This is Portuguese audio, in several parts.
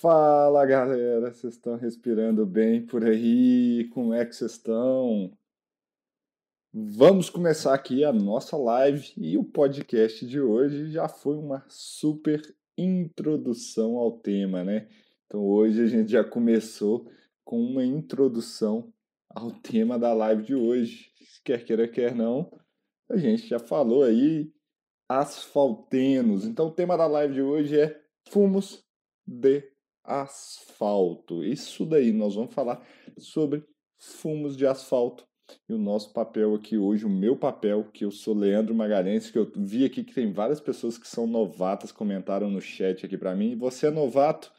Fala galera, vocês estão respirando bem por aí? Como é que vocês estão? Vamos começar aqui a nossa live e o podcast de hoje já foi uma super introdução ao tema, né? Então hoje a gente já começou com uma introdução ao tema da live de hoje. Quer queira, quer não, a gente já falou aí asfaltenos. Então o tema da live de hoje é fumos de asfalto. Isso daí, nós vamos falar sobre fumos de asfalto. E o nosso papel aqui hoje, o meu papel, que eu sou Leandro Magalhães, que eu vi aqui que tem várias pessoas que são novatas, comentaram no chat aqui para mim. Você é novato?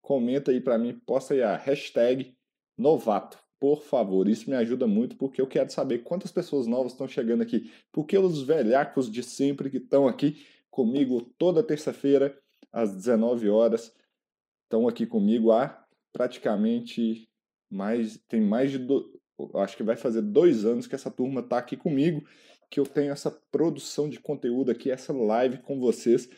Comenta aí para mim, posta aí a hashtag novato, por favor. Isso me ajuda muito porque eu quero saber quantas pessoas novas estão chegando aqui. Porque os velhacos de sempre que estão aqui comigo toda terça-feira às 19 horas estão aqui comigo há praticamente mais. Tem mais de. Do, acho que vai fazer dois anos que essa turma está aqui comigo, que eu tenho essa produção de conteúdo aqui, essa live com vocês,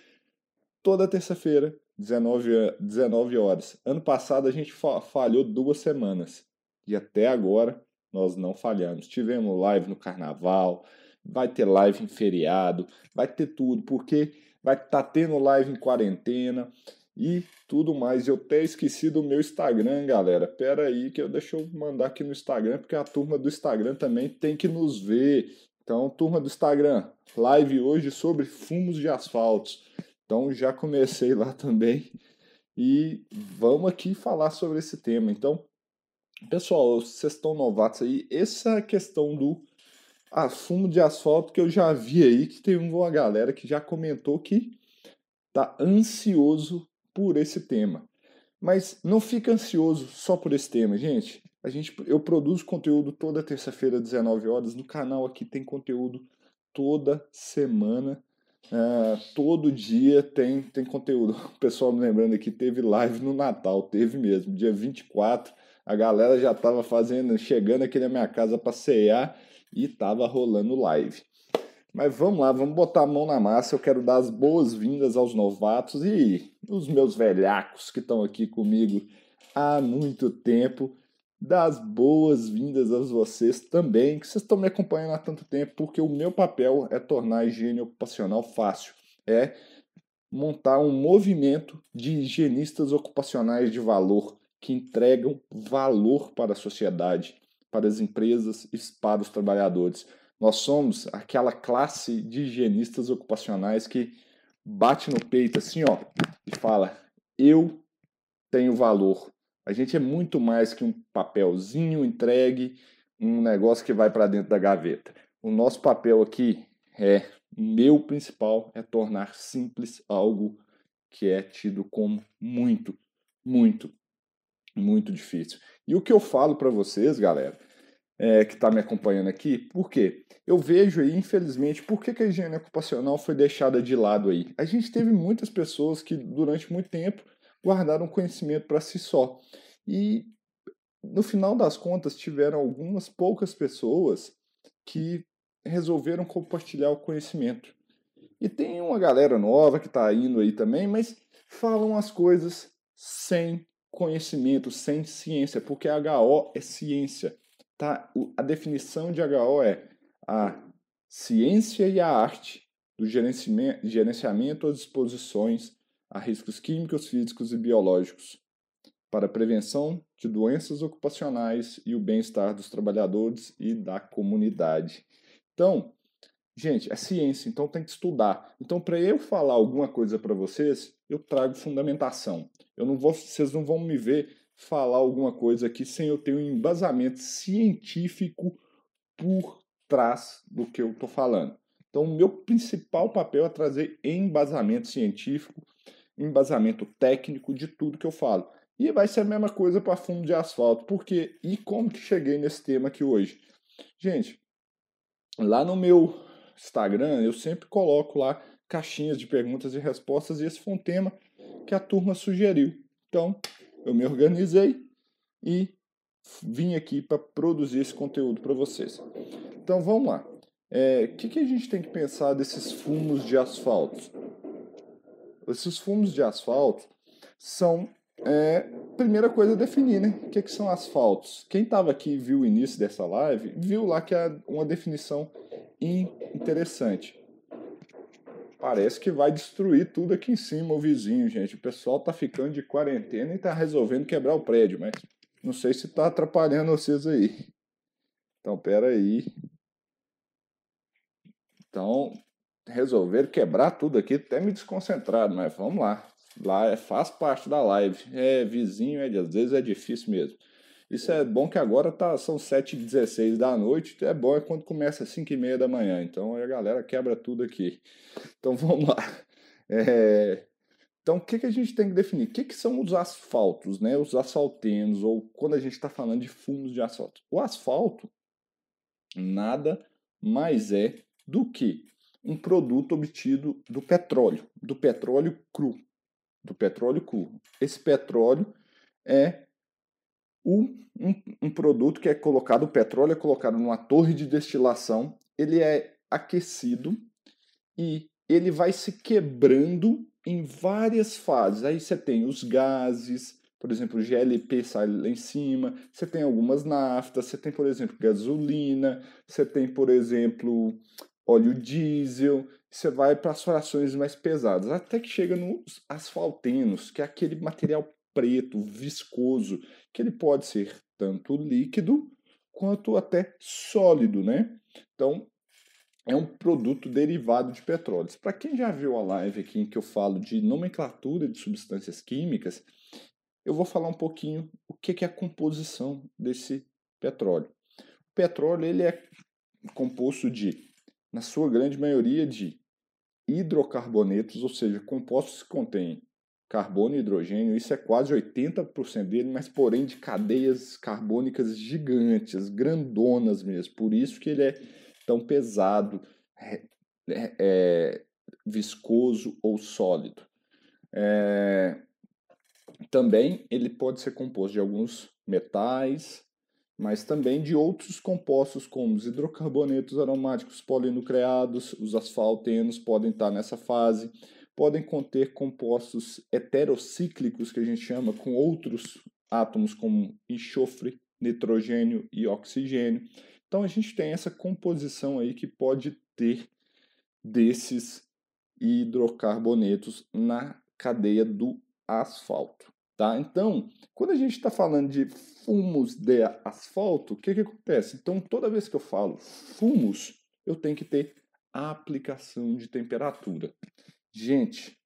toda terça-feira, 19, 19 horas. Ano passado a gente falhou duas semanas e até agora nós não falhamos. Tivemos live no carnaval, vai ter live em feriado, vai ter tudo, porque vai estar tá tendo live em quarentena e tudo mais. Eu até esqueci do meu Instagram, galera. Pera aí que eu deixo eu mandar aqui no Instagram, porque a turma do Instagram também tem que nos ver. Então, turma do Instagram, live hoje sobre fumos de asfaltos. Então, já comecei lá também e vamos aqui falar sobre esse tema. Então, pessoal, vocês estão novatos aí, essa questão do ah, fumo de asfalto que eu já vi aí que tem uma galera que já comentou que tá ansioso por esse tema. Mas não fica ansioso só por esse tema, gente. A gente eu produzo conteúdo toda terça-feira, 19 horas. No canal aqui tem conteúdo toda semana. Uh, todo dia tem, tem conteúdo. O pessoal me lembrando aqui, teve live no Natal, teve mesmo, dia 24. A galera já estava fazendo, chegando aqui na minha casa para cear e estava rolando live. Mas vamos lá, vamos botar a mão na massa. Eu quero dar as boas-vindas aos novatos e os meus velhacos que estão aqui comigo há muito tempo. Dar as boas-vindas a vocês também, que vocês estão me acompanhando há tanto tempo, porque o meu papel é tornar a higiene ocupacional fácil. É montar um movimento de higienistas ocupacionais de valor que entregam valor para a sociedade, para as empresas e para os trabalhadores. Nós somos aquela classe de higienistas ocupacionais que bate no peito assim, ó, e fala: "Eu tenho valor". A gente é muito mais que um papelzinho entregue, um negócio que vai para dentro da gaveta. O nosso papel aqui é meu principal é tornar simples algo que é tido como muito, muito, muito difícil. E o que eu falo para vocês, galera, é, que está me acompanhando aqui, por quê? Eu vejo aí, infelizmente, por que, que a higiene ocupacional foi deixada de lado aí? A gente teve muitas pessoas que, durante muito tempo, guardaram conhecimento para si só. E, no final das contas, tiveram algumas poucas pessoas que resolveram compartilhar o conhecimento. E tem uma galera nova que está indo aí também, mas falam as coisas sem conhecimento, sem ciência, porque HO é ciência tá, a definição de HO é a ciência e a arte do gerenciamento, às exposições a riscos químicos, físicos e biológicos para a prevenção de doenças ocupacionais e o bem-estar dos trabalhadores e da comunidade. Então, gente, é ciência, então tem que estudar. Então, para eu falar alguma coisa para vocês, eu trago fundamentação. Eu não vou, vocês não vão me ver falar alguma coisa aqui sem eu ter um embasamento científico por trás do que eu estou falando. Então, o meu principal papel é trazer embasamento científico, embasamento técnico de tudo que eu falo. E vai ser a mesma coisa para fundo de asfalto. Porque e como que cheguei nesse tema aqui hoje? Gente, lá no meu Instagram eu sempre coloco lá caixinhas de perguntas e respostas e esse foi um tema que a turma sugeriu. Então, eu me organizei e vim aqui para produzir esse conteúdo para vocês. Então vamos lá. O é, que, que a gente tem que pensar desses fumos de asfalto? Esses fumos de asfalto são é, primeira coisa definir, né? O que, que são asfaltos? Quem estava aqui e viu o início dessa live, viu lá que é uma definição interessante. Parece que vai destruir tudo aqui em cima, o vizinho, gente. O pessoal tá ficando de quarentena e tá resolvendo quebrar o prédio, mas não sei se tá atrapalhando vocês aí. Então, pera aí. Então, resolver quebrar tudo aqui, até me desconcentrado, mas vamos lá. Lá é, faz parte da live. É vizinho, é, às vezes é difícil mesmo. Isso é bom que agora tá, são 7h16 da noite. É bom é quando começa às 5h30 da manhã. Então a galera quebra tudo aqui. Então vamos lá. É, então o que, que a gente tem que definir? O que, que são os asfaltos, né? os asfaltenos, ou quando a gente está falando de fumos de asfalto? O asfalto nada mais é do que um produto obtido do petróleo, do petróleo cru, do petróleo cru. Esse petróleo é um, um, um, produto que é colocado, o petróleo é colocado numa torre de destilação, ele é aquecido e ele vai se quebrando em várias fases. Aí você tem os gases, por exemplo, GLP sai lá em cima, você tem algumas naftas, você tem, por exemplo, gasolina, você tem, por exemplo, óleo diesel, você vai para as frações mais pesadas, até que chega nos asfaltenos, que é aquele material preto, viscoso, que ele pode ser tanto líquido quanto até sólido, né? Então, é um produto derivado de petróleo. Para quem já viu a live aqui em que eu falo de nomenclatura de substâncias químicas, eu vou falar um pouquinho o que é a composição desse petróleo. O petróleo ele é composto de na sua grande maioria, de hidrocarbonetos, ou seja, compostos que contêm carbono e hidrogênio, isso é quase 80% dele, mas porém de cadeias carbônicas gigantes, grandonas mesmo. Por isso que ele é tão pesado, é, é, viscoso ou sólido. É, também ele pode ser composto de alguns metais, mas também de outros compostos como os hidrocarbonetos aromáticos polinucleados, os asfaltenos podem estar nessa fase, podem conter compostos heterocíclicos que a gente chama com outros átomos como enxofre, nitrogênio e oxigênio. Então a gente tem essa composição aí que pode ter desses hidrocarbonetos na cadeia do asfalto. Tá? Então, quando a gente está falando de fumos de asfalto, o que, que acontece? Então, toda vez que eu falo fumos, eu tenho que ter aplicação de temperatura. Gente,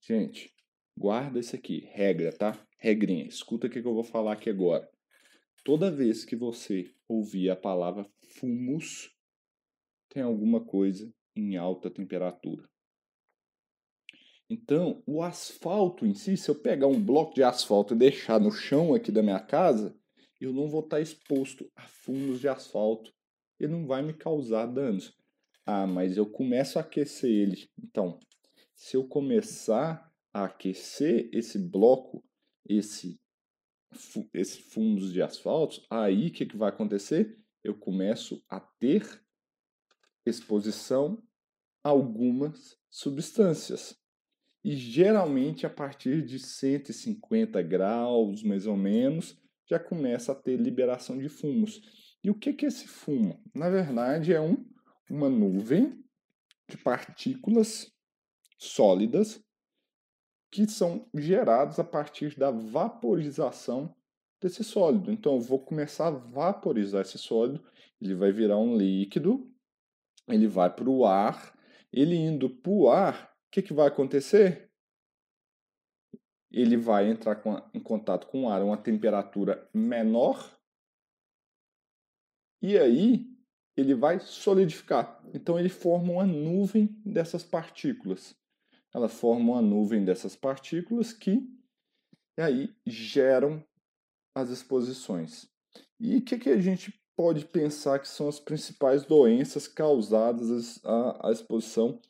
gente, guarda isso aqui, regra, tá? Regrinha, escuta o que eu vou falar aqui agora. Toda vez que você ouvir a palavra fumos, tem alguma coisa em alta temperatura. Então, o asfalto em si, se eu pegar um bloco de asfalto e deixar no chão aqui da minha casa, eu não vou estar exposto a fumos de asfalto. Ele não vai me causar danos. Ah, mas eu começo a aquecer ele. Então, se eu começar a aquecer esse bloco, esse, esse fundos de asfalto, aí o que, que vai acontecer? Eu começo a ter exposição a algumas substâncias e geralmente a partir de 150 graus, mais ou menos, já começa a ter liberação de fumos. E o que é esse fumo? Na verdade, é um, uma nuvem de partículas sólidas que são geradas a partir da vaporização desse sólido. Então, eu vou começar a vaporizar esse sólido, ele vai virar um líquido, ele vai para o ar, ele indo para o ar, o que, que vai acontecer? Ele vai entrar com a, em contato com o ar a uma temperatura menor e aí ele vai solidificar. Então ele forma uma nuvem dessas partículas. Ela forma uma nuvem dessas partículas que aí geram as exposições. E o que, que a gente pode pensar que são as principais doenças causadas à, à exposição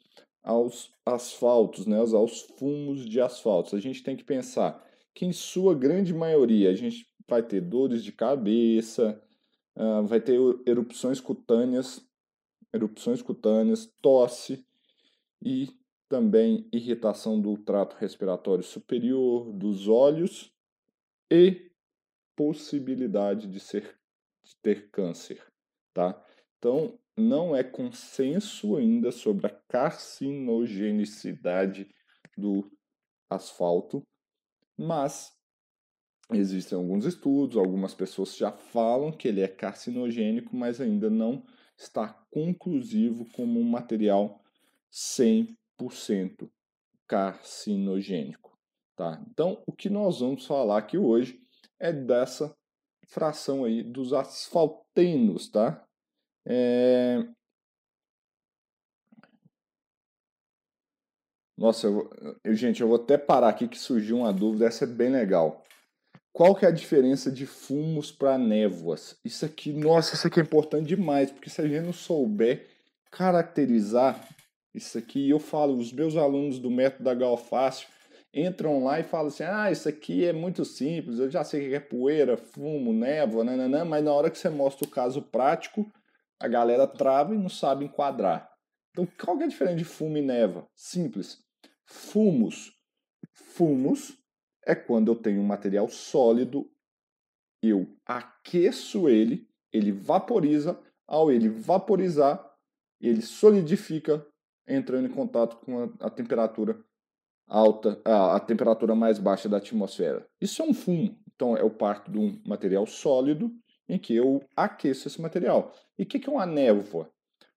aos asfaltos, né, aos fumos de asfaltos. A gente tem que pensar que, em sua grande maioria, a gente vai ter dores de cabeça, uh, vai ter erupções cutâneas, erupções cutâneas, tosse e também irritação do trato respiratório superior, dos olhos e possibilidade de, ser, de ter câncer, tá? Então, não é consenso ainda sobre a carcinogenicidade do asfalto, mas existem alguns estudos, algumas pessoas já falam que ele é carcinogênico, mas ainda não está conclusivo como um material 100% carcinogênico. Tá? Então, o que nós vamos falar aqui hoje é dessa fração aí dos asfaltenos, tá? É... Nossa, eu, eu, gente, eu vou até parar aqui que surgiu uma dúvida, essa é bem legal. Qual que é a diferença de fumos para névoas? Isso aqui, nossa, isso aqui é importante demais, porque se a gente não souber caracterizar isso aqui, eu falo, os meus alunos do método da Galfácio entram lá e falam assim: ah, isso aqui é muito simples, eu já sei que é poeira, fumo, névoa, nananã, mas na hora que você mostra o caso prático, a galera trava e não sabe enquadrar. Então, qual que é a diferença de fumo e névoa? Simples. Fumos. Fumos é quando eu tenho um material sólido, eu aqueço ele, ele vaporiza, ao ele vaporizar, ele solidifica, entrando em contato com a, a temperatura alta, a, a, temperatura mais baixa da atmosfera. Isso é um fumo. Então, eu parto de um material sólido em que eu aqueço esse material. E o que, que é uma névoa?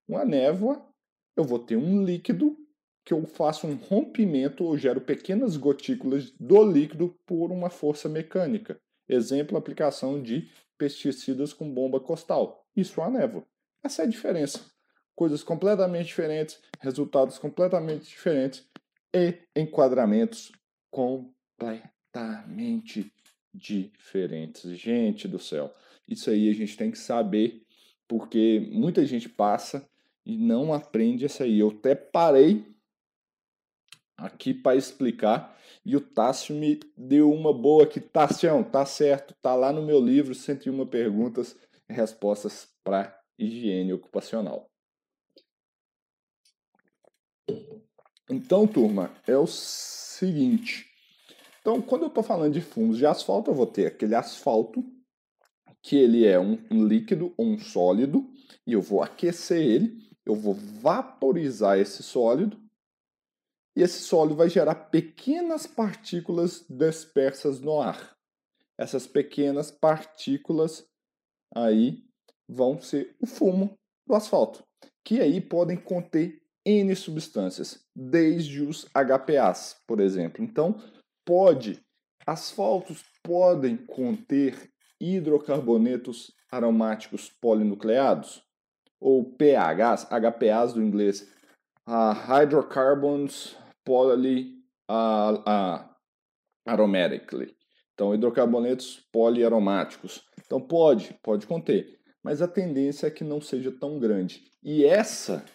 Uma névoa, eu vou ter um líquido que eu faço um rompimento ou gero pequenas gotículas do líquido por uma força mecânica. Exemplo, aplicação de pesticidas com bomba costal. Isso é uma névoa. Essa é a diferença. Coisas completamente diferentes, resultados completamente diferentes e enquadramentos completamente diferentes. Gente do céu, isso aí a gente tem que saber, porque muita gente passa e não aprende isso aí. Eu até parei aqui para explicar. E o Tássio me deu uma boa aqui. Tássio, tá certo, tá lá no meu livro 101 perguntas e respostas para higiene ocupacional. Então, turma, é o seguinte. Então, quando eu estou falando de fumos de asfalto, eu vou ter aquele asfalto, que ele é um, líquido ou um sólido, e eu vou aquecer ele, eu vou vaporizar esse sólido, e esse sólido vai gerar pequenas partículas dispersas no ar. Essas pequenas partículas aí vão ser o fumo do asfalto, que aí podem conter N substâncias, desde os HPAs, por exemplo. Então, pode, asfaltos podem conter hidrocarbonetos aromáticos polinucleados, ou PHs, HPAs do inglês, uh, hydrocarbons poly uh, uh, aromatically. Então, hidrocarbonetos poliaromáticos. Então, pode, pode conter, mas a tendência é que não seja tão grande. E essa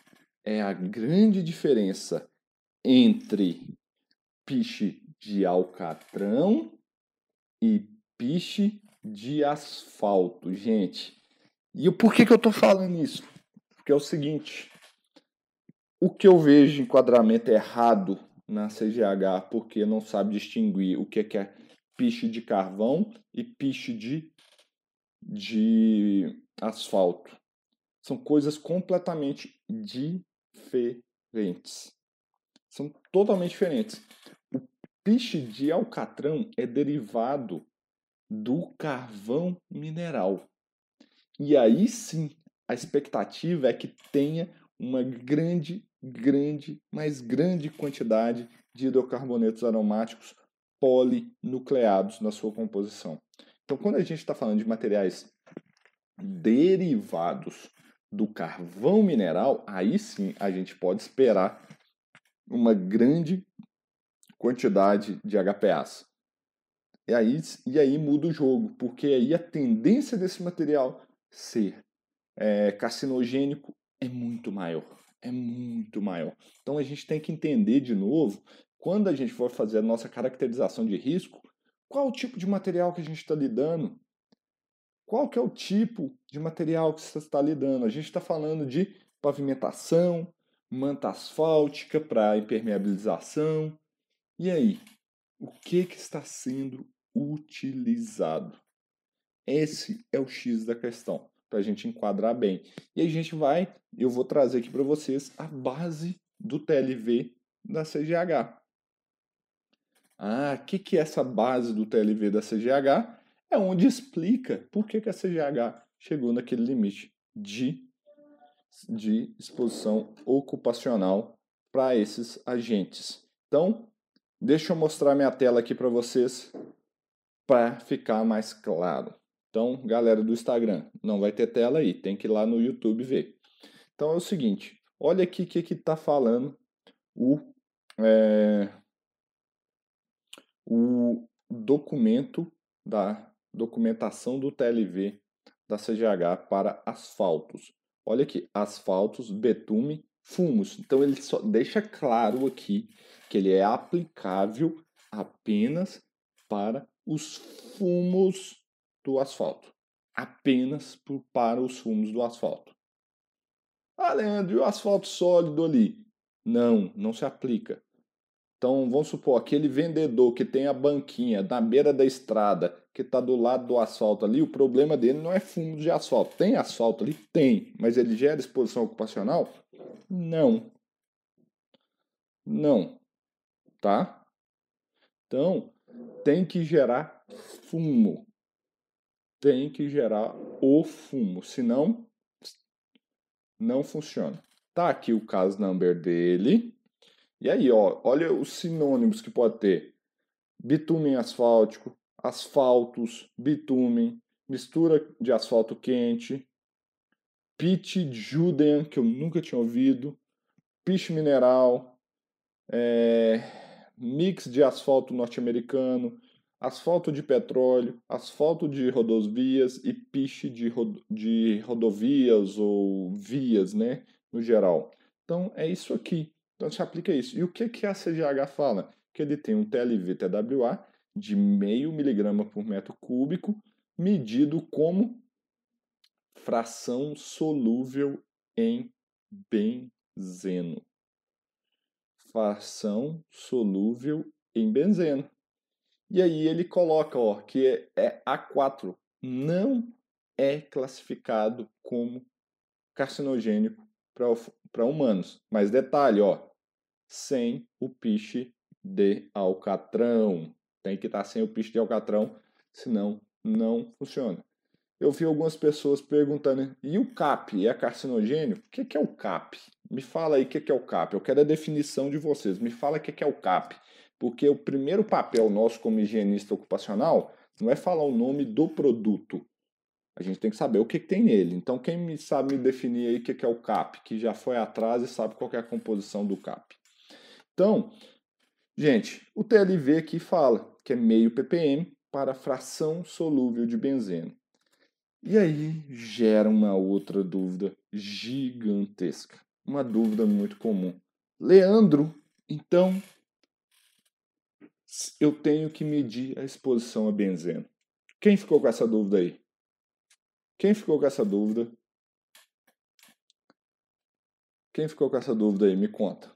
é a grande diferença entre piche de alcatrão e piche de asfalto, gente. E por que, que eu estou falando isso? Porque é o seguinte, o que eu vejo enquadramento errado na CGH, porque não sabe distinguir o que é piche de carvão e piche de, de asfalto. São coisas completamente diferentes. São totalmente diferentes. O piche de alcatrão é derivado do carvão mineral. E aí sim, a expectativa é que tenha uma grande, grande, mais grande quantidade de hidrocarbonetos aromáticos polinucleados na sua composição. Então, quando a gente está falando de materiais derivados do carvão mineral, aí sim a gente pode esperar uma grande quantidade de HPAs. E aí, e aí muda o jogo, porque aí a tendência desse material ser é, carcinogênico é muito maior. É muito maior. Então a gente tem que entender de novo, quando a gente for fazer a nossa caracterização de risco, qual o tipo de material que a gente está lidando? Qual que é o tipo de material que você está lidando? A gente está falando de pavimentação, manta asfáltica para impermeabilização. E aí, o que, que está sendo utilizado? Esse é o X da questão, para a gente enquadrar bem. E a gente vai, eu vou trazer aqui para vocês a base do TLV da CGH. Ah, o que, que é essa base do TLV da CGH? É onde explica por que, que a CGH chegou naquele limite de, de exposição ocupacional para esses agentes. Então, deixa eu mostrar minha tela aqui para vocês para ficar mais claro. Então, galera do Instagram, não vai ter tela aí, tem que ir lá no YouTube ver. Então é o seguinte, olha aqui o que está falando o, é, o documento da documentação do TLV da CGH para asfaltos. Olha aqui, asfaltos, betume, fumos. Então ele só deixa claro aqui que ele é aplicável apenas para os fumos do asfalto. Apenas para os fumos do asfalto. Ah, Leandro, e o asfalto sólido ali? Não, não se aplica. Então, vamos supor, aquele vendedor que tem a banquinha na beira da estrada, que está do lado do asfalto ali, o problema dele não é fundo de asfalto. Tem asfalto ali? Tem. Mas ele gera exposição ocupacional? Não. Não. Tá? Então, tem que gerar fumo. Tem que gerar o fumo, senão não funciona. Tá aqui o caso number dele. E aí, ó, olha os sinônimos que pode ter. Bitumen asfáltico, asfaltos, bitumen, mistura de asfalto quente, pitch juden, que eu nunca tinha ouvido, pitch mineral, é, mix de asfalto norte-americano, asfalto de petróleo, asfalto de rodovias e piche de, de rodovias ou vias, né, no geral. Então é isso aqui. Então se aplica isso. E o que, que a CGH fala? Que ele tem um TLV-TWA de meio miligrama por metro cúbico, medido como fração solúvel em benzeno. Fração solúvel em benzeno. E aí ele coloca ó, que é A4, não é classificado como carcinogênico para humanos. Mas detalhe, ó, sem o piche de alcatrão. Tem que estar tá sem o piche de alcatrão, senão não funciona. Eu vi algumas pessoas perguntando, e o CAP é carcinogênio? O que é o CAP? Me fala aí o que é o CAP. Eu quero a definição de vocês. Me fala o que é o CAP. Porque o primeiro papel nosso como higienista ocupacional não é falar o nome do produto. A gente tem que saber o que, que tem nele. Então, quem me sabe me definir aí o que, que é o CAP, que já foi atrás e sabe qual é a composição do CAP. Então, gente, o TLV aqui fala que é meio ppm para fração solúvel de benzeno. E aí gera uma outra dúvida gigantesca. Uma dúvida muito comum. Leandro, então eu tenho que medir a exposição a benzeno. Quem ficou com essa dúvida aí? Quem ficou com essa dúvida? Quem ficou com essa dúvida aí? Me conta.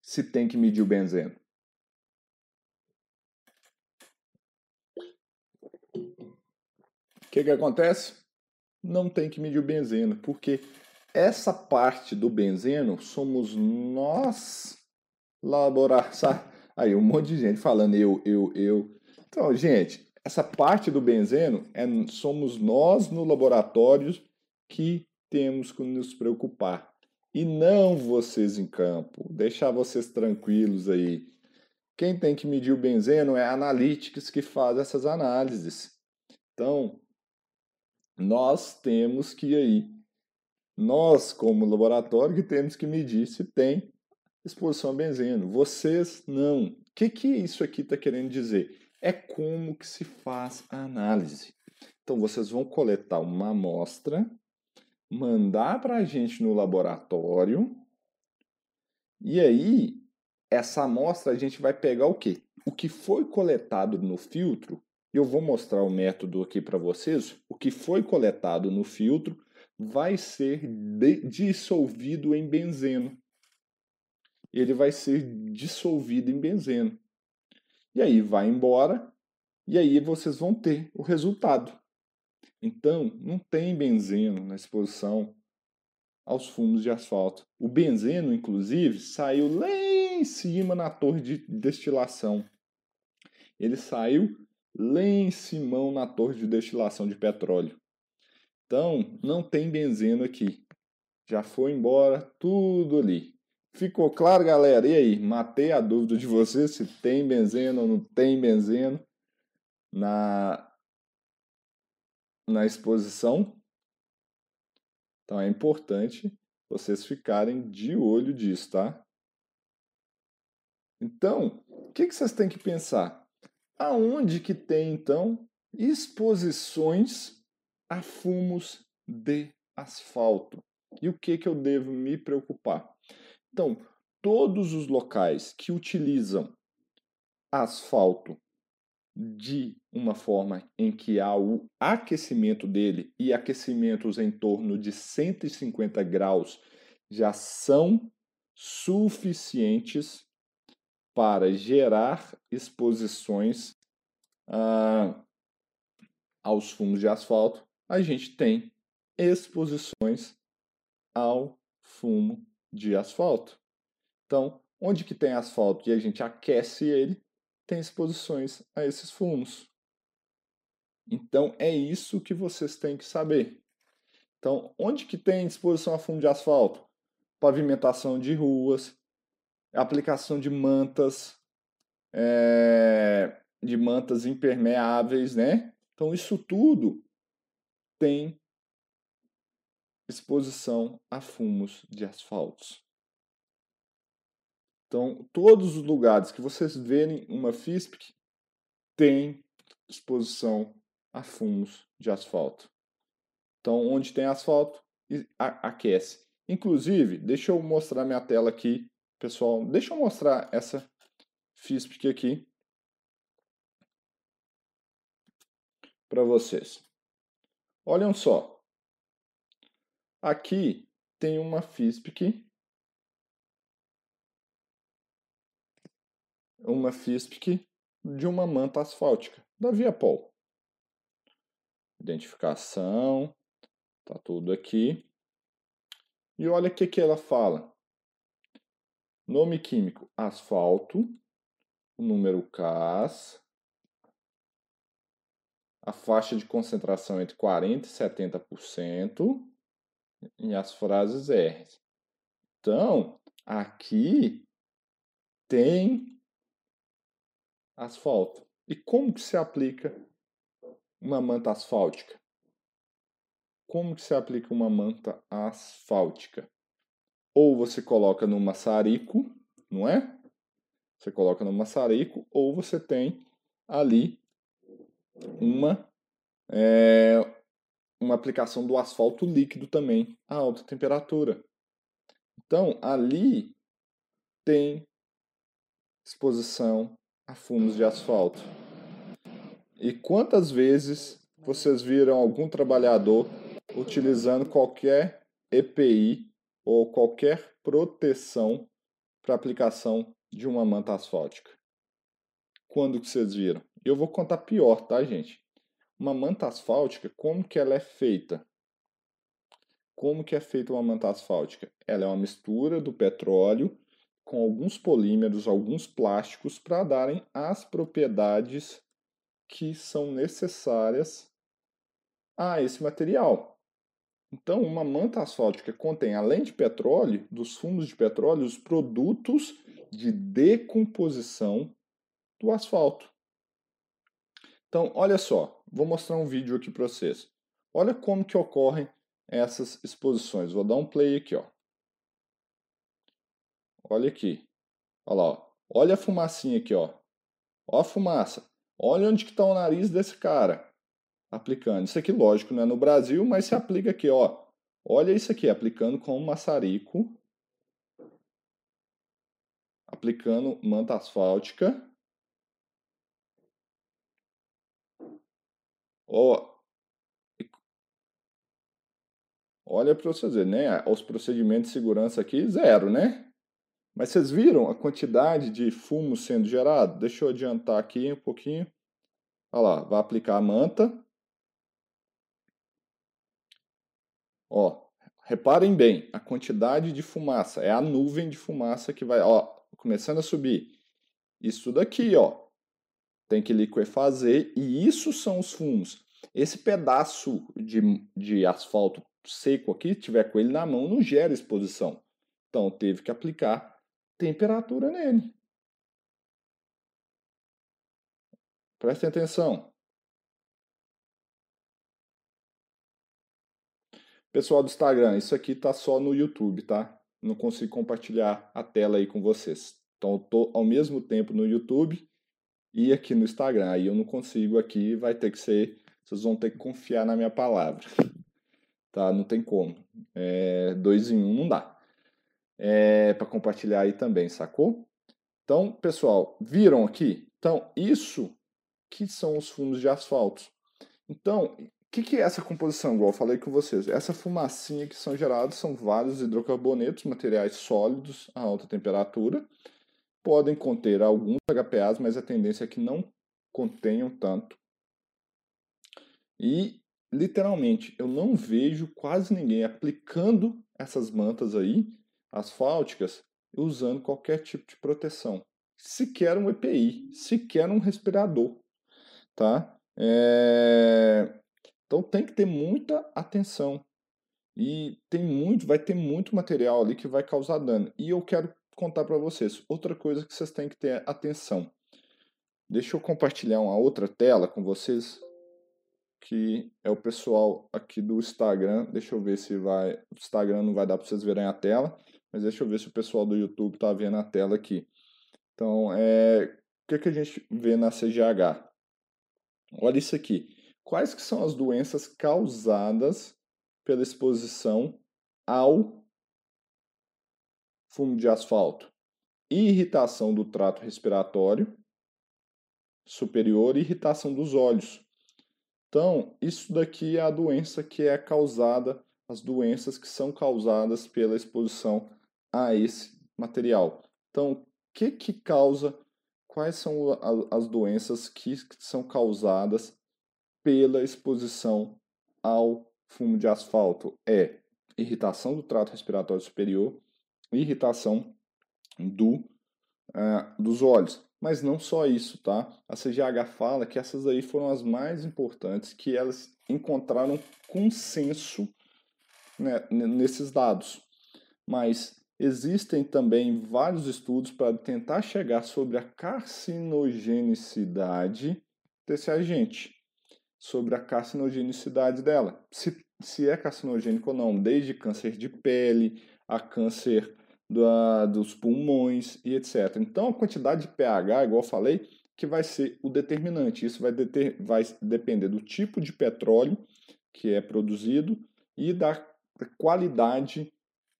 Se tem que medir o benzeno. O que, que acontece? Não tem que medir o benzeno, porque essa parte do benzeno somos nós laborar, Aí um monte de gente falando eu, eu, eu. Então, gente, essa parte do benzeno é, somos nós no laboratório que temos que nos preocupar. E não vocês em campo. Deixar vocês tranquilos aí. Quem tem que medir o benzeno é a Analytics que faz essas análises. Então, nós temos que aí, nós como laboratório que temos que medir se tem exposição a benzeno. Vocês não. O que, que isso aqui está querendo dizer? É como que se faz a análise. Então, vocês vão coletar uma amostra, mandar para a gente no laboratório, e aí, essa amostra a gente vai pegar o quê? O que foi coletado no filtro, eu vou mostrar o método aqui para vocês, o que foi coletado no filtro, vai ser dissolvido em benzeno. Ele vai ser dissolvido em benzeno. E aí vai embora, e aí vocês vão ter o resultado. Então, não tem benzeno na exposição aos fumos de asfalto. O benzeno, inclusive, saiu lá em cima na torre de destilação. Ele saiu lá em cima na torre de destilação de petróleo. Então, não tem benzeno aqui. Já foi embora tudo ali. Ficou claro, galera? E aí, matei a dúvida de você se tem benzeno ou não tem benzeno na na exposição. Então é importante vocês ficarem de olho disso, tá? Então, o que, que vocês têm que pensar? Aonde que tem, então, exposições a fumos de asfalto? E o que, que eu devo me preocupar? Então, todos os locais que utilizam asfalto de uma forma em que há o aquecimento dele e aquecimentos em torno de 150 graus já são suficientes para gerar exposições ah, aos fumos de asfalto. A gente tem exposições ao fumo de asfalto. Então, onde que tem asfalto e a gente aquece ele, tem exposições a esses fumos. Então é isso que vocês têm que saber. Então, onde que tem exposição a fumo de asfalto? Pavimentação de ruas, aplicação de mantas, é, de mantas impermeáveis, né? Então isso tudo tem exposição a fumos de asfaltos. Então, todos os lugares que vocês verem uma FISP tem exposição a fumos de asfalto. Então, onde tem asfalto, aquece. Inclusive, deixa eu mostrar minha tela aqui, pessoal. Deixa eu mostrar essa FISP aqui para vocês. Olhem só. Aqui tem uma FISP uma FISPIC de uma manta asfáltica da Viapol. Identificação, tá tudo aqui. E olha o que, que ela fala. Nome químico, asfalto, o número CAS, a faixa de concentração entre 40% e 70%, e as frases R. Então, aqui tem asfalto. E como que se aplica uma manta asfáltica? Como que se aplica uma manta asfáltica? Ou você coloca no maçarico, não é? Você coloca no maçarico, ou você tem ali uma, é, uma aplicação do asfalto líquido também a alta temperatura. Então, ali tem exposição a fumos de asfalto. E quantas vezes vocês viram algum trabalhador utilizando qualquer EPI ou qualquer proteção para aplicação de uma manta asfáltica? Quando que vocês viram? Eu vou contar pior, tá, gente? Uma manta asfáltica, como que ela é feita? Como que é feita uma manta asfáltica? Ela é uma mistura do petróleo com alguns polímeros, alguns plásticos para darem as propriedades que são necessárias a esse material. Então, uma manta asfáltica contém, além de petróleo, dos fumos de petróleo, os produtos de decomposição do asfalto. Então, olha só, vou mostrar um vídeo aqui para vocês. Olha como que ocorrem essas exposições. Vou dar um play aqui, ó. Olha aqui. Olha lá, ó. Olha a fumacinha aqui, ó. Ó a fumaça. Olha onde que está o nariz desse cara. Aplicando. Isso aqui, lógico, não é no Brasil, mas se aplica aqui, ó. Olha isso aqui, aplicando com um maçarico. Aplicando manta asfáltica. Olha para vocês verem, né? Os procedimentos de segurança aqui, zero, né? Mas vocês viram a quantidade de fumo sendo gerado? Deixa eu adiantar aqui um pouquinho. Olha lá, vai aplicar a manta. Ó, reparem bem, a quantidade de fumaça, é a nuvem de fumaça que vai, ó, começando a subir. Isso daqui, ó, tem que liquefazer e isso são os fumos. Esse pedaço de, de asfalto seco aqui, tiver com ele na mão, não gera exposição. Então teve que aplicar temperatura nele. Prestem atenção. Pessoal do Instagram, isso aqui tá só no YouTube, tá? Não consigo compartilhar a tela aí com vocês. Então eu tô ao mesmo tempo no YouTube e aqui no Instagram. Aí eu não consigo aqui, vai ter que ser, vocês vão ter que confiar na minha palavra. Tá? Não tem como. É, dois em um não dá. É, para compartilhar aí também, sacou? Então, pessoal, viram aqui? Então, isso que são os fumos de asfalto. Então, o que, que, é essa composição? Igual eu falei com vocês. Essa fumacinha que são gerados são vários hidrocarbonetos, materiais sólidos a alta temperatura. Podem conter alguns HPAs, mas a tendência é que não contenham tanto. E, literalmente, eu não vejo quase ninguém aplicando essas mantas aí, asfálticas, usando qualquer tipo de proteção. Sequer um EPI, sequer um respirador tá? É... Então tem que ter muita atenção. E tem muito, vai ter muito material ali que vai causar dano. E eu quero contar para vocês outra coisa que vocês têm que ter atenção. Deixa eu compartilhar uma outra tela com vocês, que é o pessoal aqui do Instagram. Deixa eu ver se vai, o Instagram não vai dar para vocês verem a tela, mas deixa eu ver se o pessoal do YouTube tá vendo a tela aqui. Então, é, o que, que a gente vê na CGH? Olha isso aqui. Quais que são as doenças causadas pela exposição ao fumo de asfalto? Irritação do trato respiratório superior e irritação dos olhos. Então, isso daqui é a doença que é causada, as doenças que são causadas pela exposição a esse material. Então, o que que causa quais são as doenças que são causadas pela exposição ao fumo de asfalto? É irritação do trato respiratório superior, irritação do, uh, dos olhos. Mas não só isso, tá? A CGH fala que essas aí foram as mais importantes, que elas encontraram consenso né, nesses dados. Mas Existem também vários estudos para tentar chegar sobre a carcinogenicidade desse agente, sobre a carcinogenicidade dela, se, se é carcinogênico ou não, desde câncer de pele a câncer da, dos pulmões e etc. Então, a quantidade de pH, igual eu falei, que vai ser o determinante. Isso vai, deter, vai depender do tipo de petróleo que é produzido e da qualidade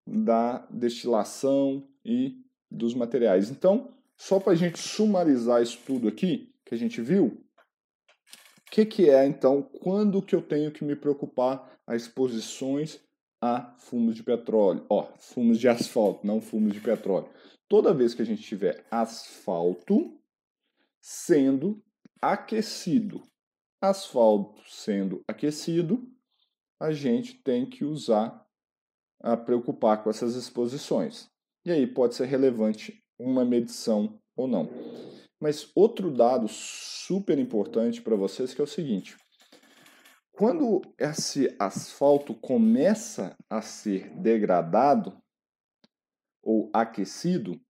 da destilação e dos materiais. Então, só para a gente sumarizar isso tudo aqui que a gente viu, o que, que é então quando que eu tenho que me preocupar a exposições a fumos de petróleo? Ó, fumos de asfalto, não fumos de petróleo. Toda vez que a gente tiver asfalto sendo aquecido, asfalto sendo aquecido, a gente tem que usar a preocupar com essas exposições. E aí pode ser relevante uma medição ou não. Mas outro dado super importante para vocês que é o seguinte: quando esse asfalto começa a ser degradado ou aquecido,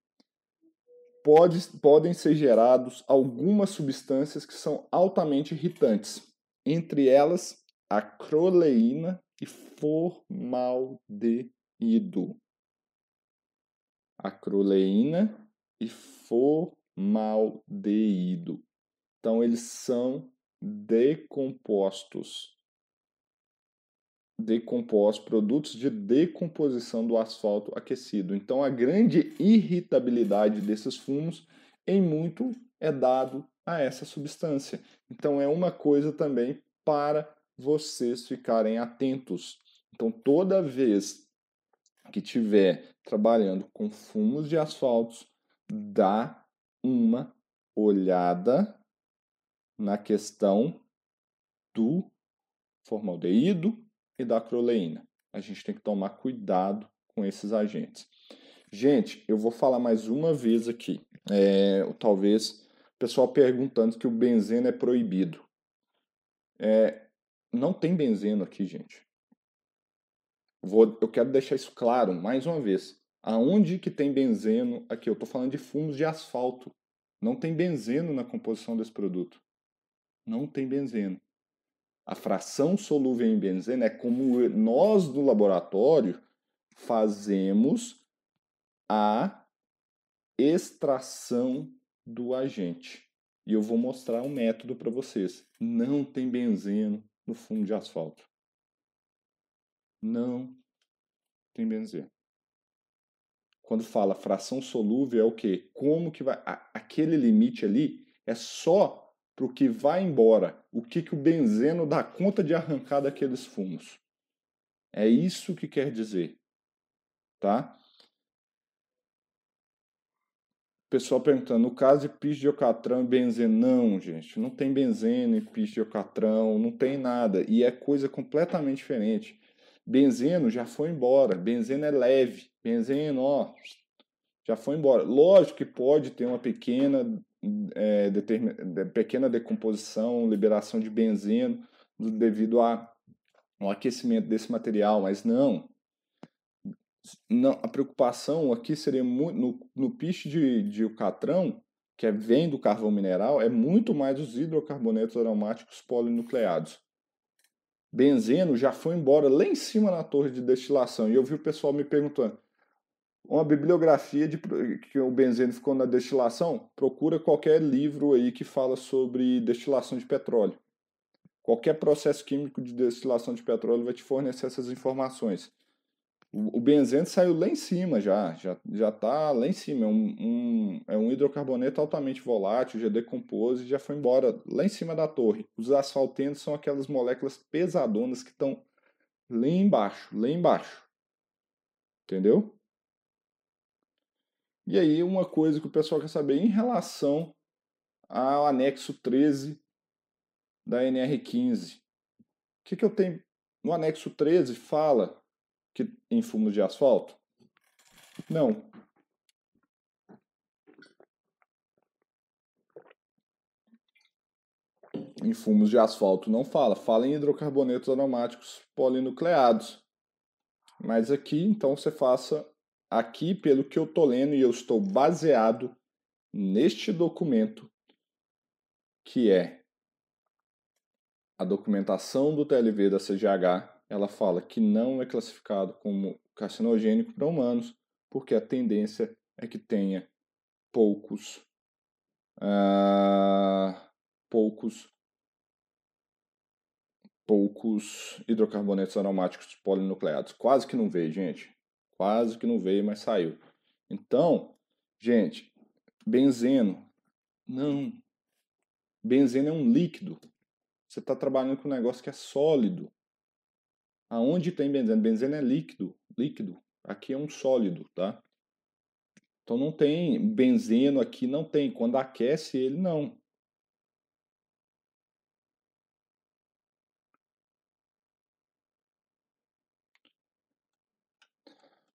pode, podem ser gerados algumas substâncias que são altamente irritantes, entre elas a croleína e formaldeído. Acroleína e formaldeído. Então, eles são decompostos. Decompostos, produtos de decomposição do asfalto aquecido. Então, a grande irritabilidade desses fumos, em muito, é dado a essa substância. Então, é uma coisa também para vocês ficarem atentos. Então, toda vez que tiver trabalhando com fumos de asfaltos, dá uma olhada na questão do formaldeído e da acroleína. A gente tem que tomar cuidado com esses agentes. Gente, eu vou falar mais uma vez aqui. É, talvez o pessoal perguntando que o benzeno é proibido. É, não tem benzeno aqui, gente. Vou, eu quero deixar isso claro mais uma vez. Aonde que tem benzeno aqui? Eu estou falando de fumos de asfalto. Não tem benzeno na composição desse produto. Não tem benzeno. A fração solúvel em benzeno é como nós no laboratório fazemos a extração do agente. E eu vou mostrar um método para vocês. Não tem benzeno no fundo de asfalto. Não tem benzeno. Quando fala fração solúvel é o quê? Como que vai aquele limite ali é só para o que vai embora, o que, que o benzeno dá conta de arrancar daqueles fumos. É isso que quer dizer, tá? Pessoal perguntando, no caso de piche de e benzeno, não, gente, não tem benzeno em piche de não tem nada, e é coisa completamente diferente. Benzeno já foi embora, benzeno é leve, benzeno, ó, já foi embora. Lógico que pode ter uma pequena, é, pequena decomposição, liberação de benzeno devido a, ao aquecimento desse material, mas não, não, a preocupação aqui seria muito, no, no piche de, de Ucatrão, que é, vem do carvão mineral, é muito mais os hidrocarbonetos aromáticos polinucleados. Benzeno já foi embora lá em cima na torre de destilação. E eu vi o pessoal me perguntando: uma bibliografia de que o benzeno ficou na destilação? Procura qualquer livro aí que fala sobre destilação de petróleo. Qualquer processo químico de destilação de petróleo vai te fornecer essas informações. O, benzeno saiu lá em cima já, já, já tá lá em cima. É um, um, é um hidrocarboneto altamente volátil, já decompôs e já foi embora lá em cima da torre. Os asfaltentos são aquelas moléculas pesadonas que estão lá embaixo, lá embaixo. Entendeu? E aí, uma coisa que o pessoal quer saber em relação ao anexo 13 da NR15. O que, que eu tenho? No anexo 13 fala que, em fumos de asfalto? Não. Em fumos de asfalto não fala, fala em hidrocarbonetos aromáticos polinucleados. Mas aqui, então, você faça aqui, pelo que eu estou lendo, e eu estou baseado neste documento, que é a documentação do TLV da CGH, ela fala que não é classificado como carcinogênico para humanos, porque a tendência é que tenha poucos uh, poucos poucos hidrocarbonetos aromáticos polinucleados. Quase que não veio, gente. Quase que não veio, mas saiu. Então, gente, benzeno. Não. Benzeno é um líquido. Você está trabalhando com um negócio que é sólido. Aonde tem benzeno? Benzeno é líquido, líquido. Aqui é um sólido, tá? Então não tem benzeno aqui, não tem. Quando aquece ele, não.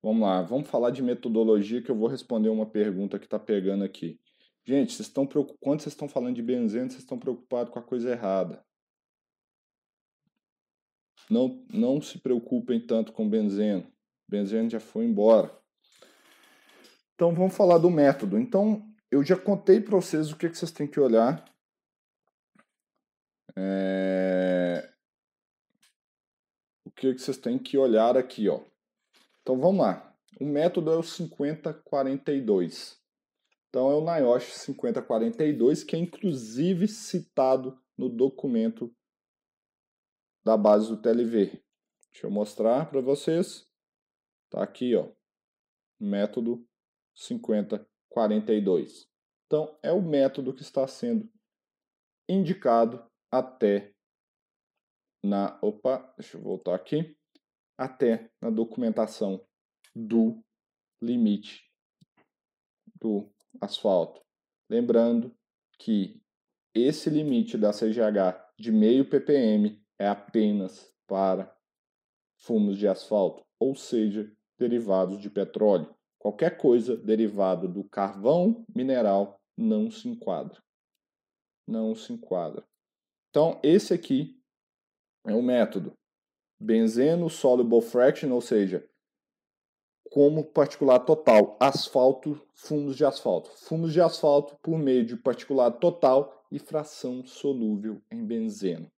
Vamos lá, vamos falar de metodologia que eu vou responder uma pergunta que está pegando aqui. Gente, vocês estão quando vocês estão falando de benzeno, vocês estão preocupados com a coisa errada. Não, não se preocupem tanto com benzeno. Benzeno já foi embora. Então vamos falar do método. Então eu já contei para vocês o que, que vocês têm que olhar. É... O que, que vocês têm que olhar aqui, ó. Então vamos lá. O método é o 5042. Então é o NIOSH 5042, que é inclusive citado no documento da base do TLV. Deixa eu mostrar para vocês. Tá aqui, ó. Método 5042. Então, é o método que está sendo indicado até na. Opa, deixa eu voltar aqui. Até na documentação do limite do asfalto. Lembrando que esse limite da CGH de meio ppm é apenas para fumos de asfalto, ou seja, derivados de petróleo. Qualquer coisa derivada do carvão mineral não se enquadra. Não se enquadra. Então, esse aqui é o método. Benzeno soluble fraction, ou seja, como particular total, asfalto, fumos de asfalto. Fumos de asfalto por meio de particular total e fração solúvel em benzeno.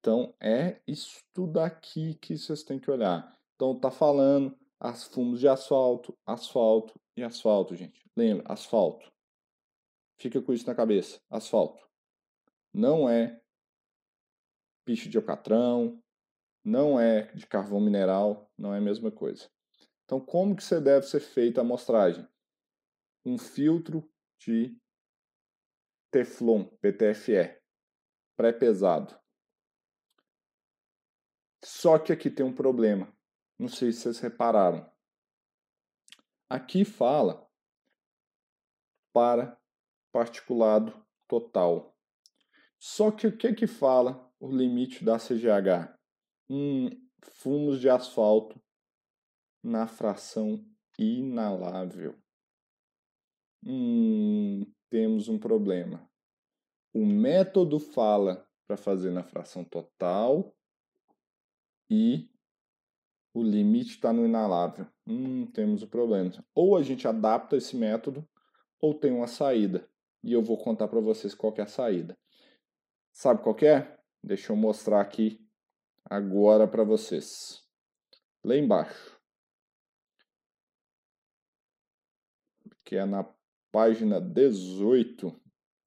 Então, é isso daqui que vocês têm que olhar. Então, tá falando as fumos de asfalto, asfalto e asfalto, gente. Lembra, asfalto. Fica com isso na cabeça. Asfalto. Não é picho de alcatrão, não é de carvão mineral, não é a mesma coisa. Então, como que você deve ser feita a amostragem? Um filtro de Teflon, PTFE, pré-pesado. Só que aqui tem um problema. Não sei se vocês repararam. Aqui fala para particulado total. Só que o que que fala o limite da CGH? Hum, fumos de asfalto na fração inalável. Hum, temos um problema. O método fala para fazer na fração total e o limite está no inalável. Hum, temos o um problema. Ou a gente adapta esse método ou tem uma saída. E eu vou contar para vocês qual é a saída. Sabe qual é? Deixa eu mostrar aqui agora para vocês. Lá embaixo. Que é na página 18.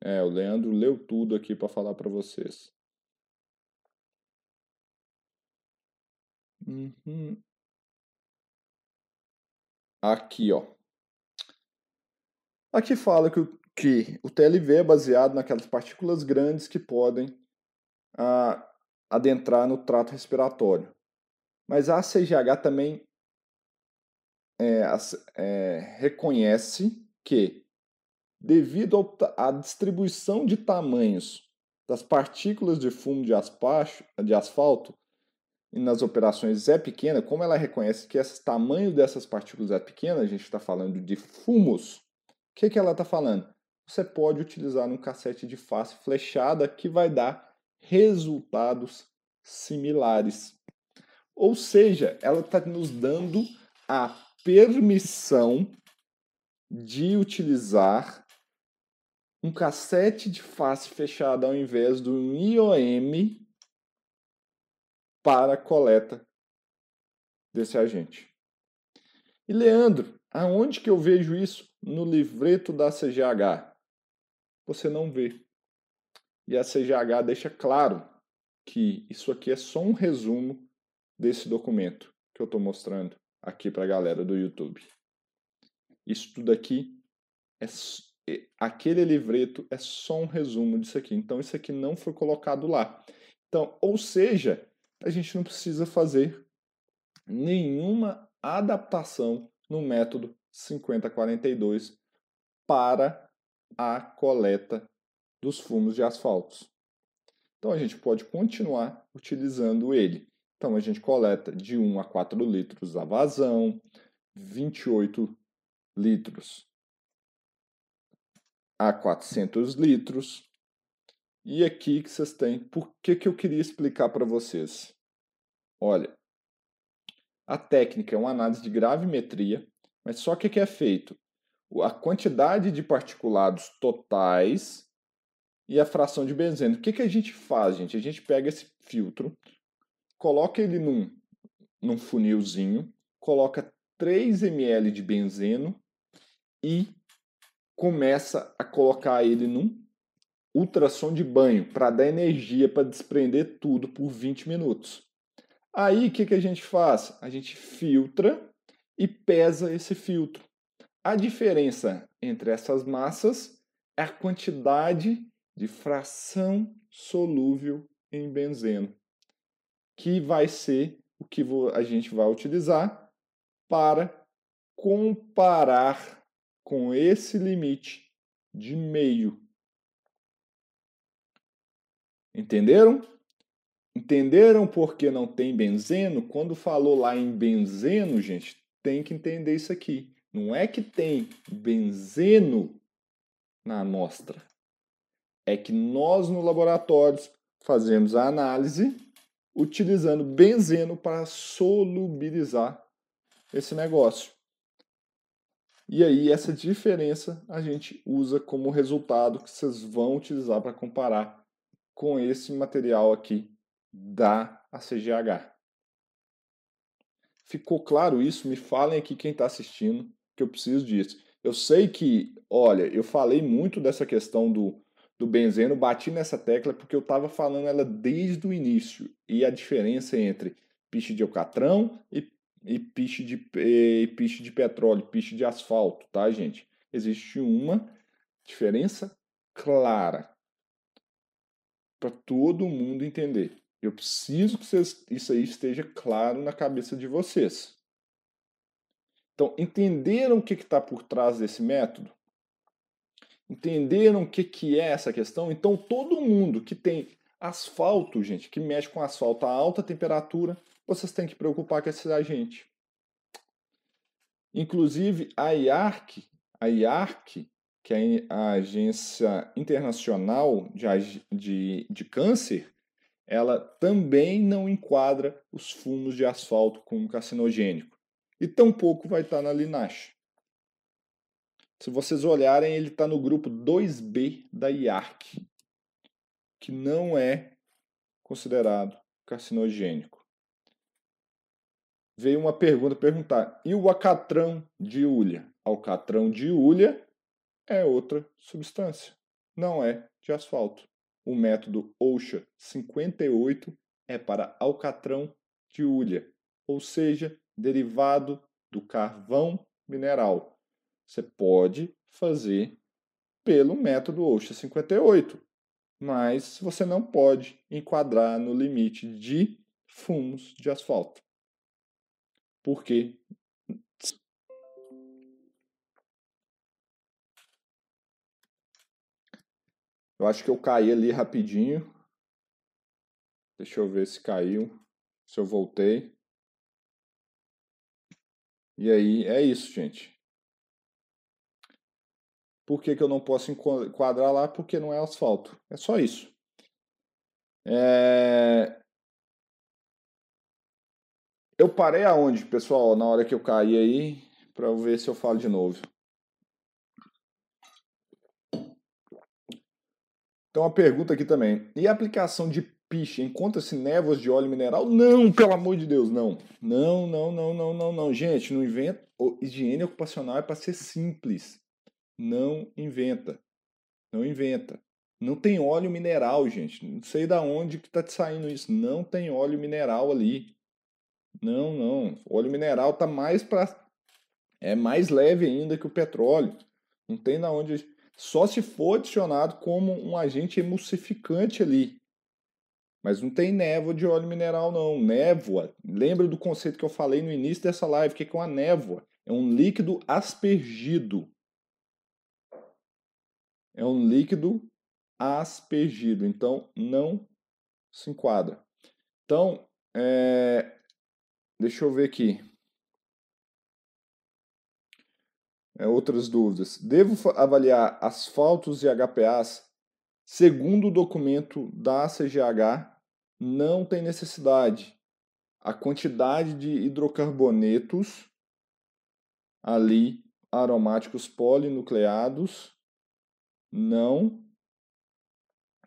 É, o Leandro leu tudo aqui para falar para vocês. Uhum. Aqui, ó. Aqui fala que o, que o TLV é baseado naquelas partículas grandes que podem ah, adentrar no trato respiratório. Mas a CGH também é, é, reconhece que, devido à distribuição de tamanhos das partículas de fumo de, aspacho, de asfalto e nas operações é pequena, como ela reconhece que esse tamanho dessas partículas é pequeno, a gente está falando de fumos, o que, que ela está falando? Você pode utilizar um cassete de face flechada que vai dar resultados similares. Ou seja, ela está nos dando a permissão de utilizar um cassete de face fechada ao invés do IOM para a coleta desse agente. E Leandro, aonde que eu vejo isso? No livreto da CGH. Você não vê. E a CGH deixa claro que isso aqui é só um resumo desse documento que eu estou mostrando aqui para a galera do YouTube. Isso tudo aqui é aquele livreto é só um resumo disso aqui. Então isso aqui não foi colocado lá. Então, ou seja, a gente não precisa fazer nenhuma adaptação no método 5042 para a coleta dos fumos de asfaltos. Então a gente pode continuar utilizando ele. Então a gente coleta de 1 a 4 litros a vazão, 28 litros a 400 litros. E aqui que vocês têm, por que, que eu queria explicar para vocês? Olha, a técnica é uma análise de gravimetria, mas só que o que é feito? A quantidade de particulados totais e a fração de benzeno. O que, que a gente faz, gente? A gente pega esse filtro, coloca ele num, num funilzinho, coloca 3 ml de benzeno e começa a colocar ele num ultrassom de banho para dar energia para desprender tudo por 20 minutos. Aí o que, que a gente faz? A gente filtra e pesa esse filtro. A diferença entre essas massas é a quantidade de fração solúvel em benzeno, que vai ser o que a gente vai utilizar para comparar com esse limite de meio. Entenderam? Entenderam por que não tem benzeno? Quando falou lá em benzeno, gente, tem que entender isso aqui. Não é que tem benzeno na amostra. É que nós no laboratório fazemos a análise utilizando benzeno para solubilizar esse negócio. E aí essa diferença a gente usa como resultado que vocês vão utilizar para comparar com esse material aqui da ACGH. Ficou claro isso? Me falem aqui quem está assistindo que eu preciso disso. Eu sei que, olha, eu falei muito dessa questão do, do benzeno, bati nessa tecla porque eu estava falando ela desde o início. E a diferença entre piche de alcatrão e, e, piche, de, e piche de petróleo, piche de asfalto, tá, gente? Existe uma diferença clara para todo mundo entender. Eu preciso que vocês, isso aí esteja claro na cabeça de vocês. Então, entenderam o que está por trás desse método? Entenderam o que, que é essa questão? Então, todo mundo que tem asfalto, gente, que mexe com asfalto a alta temperatura, vocês têm que preocupar com esse agente. Inclusive, a IARC, a IARC, que é a Agência Internacional de, de, de Câncer, ela também não enquadra os fumos de asfalto como carcinogênico. E tampouco vai estar na Linache. Se vocês olharem, ele está no grupo 2B da IARC, que não é considerado carcinogênico. Veio uma pergunta perguntar: e o acatrão de ulha? Alcatrão de ulha é outra substância, não é de asfalto. O método OSHA 58 é para alcatrão de hulha, ou seja, derivado do carvão mineral. Você pode fazer pelo método OSHA 58, mas você não pode enquadrar no limite de fumos de asfalto. Porque Eu acho que eu caí ali rapidinho. Deixa eu ver se caiu, se eu voltei. E aí, é isso, gente. Por que, que eu não posso enquadrar lá? Porque não é asfalto. É só isso. É... Eu parei aonde, pessoal, na hora que eu caí aí, para ver se eu falo de novo. Então, uma pergunta aqui também. E a aplicação de piche encontra-se névoas de óleo mineral? Não, pelo amor de Deus, não. Não, não, não, não, não, não. Gente, não inventa. Higiene ocupacional é para ser simples. Não inventa. Não inventa. Não tem óleo mineral, gente. Não sei da onde que tá te saindo isso. Não tem óleo mineral ali. Não, não. O óleo mineral tá mais para é mais leve ainda que o petróleo. Não tem da onde só se for adicionado como um agente emulsificante ali. Mas não tem névoa de óleo mineral, não. Névoa, lembra do conceito que eu falei no início dessa live? O que é uma névoa? É um líquido aspergido. É um líquido aspergido. Então, não se enquadra. Então, é... deixa eu ver aqui. É, outras dúvidas. Devo avaliar asfaltos e HPAs? Segundo o documento da CGH, não tem necessidade. A quantidade de hidrocarbonetos ali, aromáticos polinucleados, não,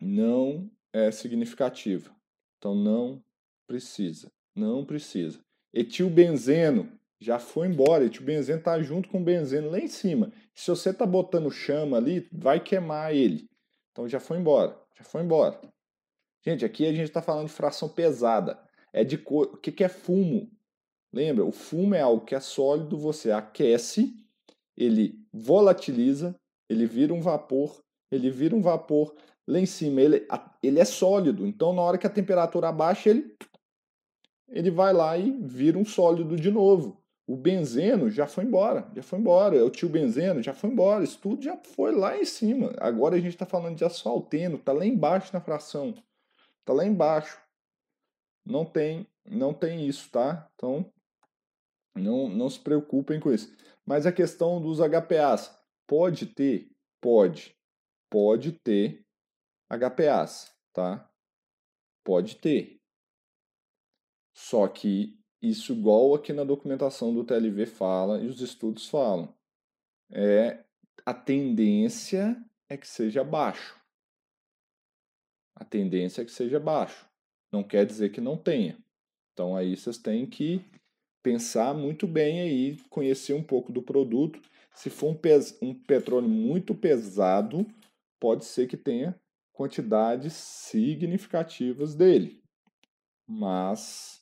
não é significativa. Então, não precisa. Não precisa. Etilbenzeno, já foi embora. E o benzeno tá junto com o benzeno lá em cima. Se você tá botando chama ali, vai queimar ele. Então já foi embora. Já foi embora. Gente, aqui a gente está falando de fração pesada. É de cor. O que, que é fumo? Lembra? O fumo é algo que é sólido, você aquece, ele volatiliza, ele vira um vapor, ele vira um vapor lá em cima, ele, ele é sólido. Então, na hora que a temperatura abaixa, ele ele vai lá e vira um sólido de novo. O benzeno já foi embora, já foi embora. O tio benzeno já foi embora. Isso tudo já foi lá em cima. Agora a gente está falando de asfalteno, está lá embaixo na fração. Está lá embaixo. Não tem, não tem isso, tá? Então, não, não se preocupem com isso. Mas a questão dos HPAs, pode ter? Pode. Pode ter HPAs, tá? Pode ter. Só que isso, igual aqui na documentação do TLV fala e os estudos falam, é a tendência é que seja baixo. A tendência é que seja baixo. Não quer dizer que não tenha. Então aí vocês têm que pensar muito bem aí, conhecer um pouco do produto. Se for um, pes um petróleo muito pesado, pode ser que tenha quantidades significativas dele. Mas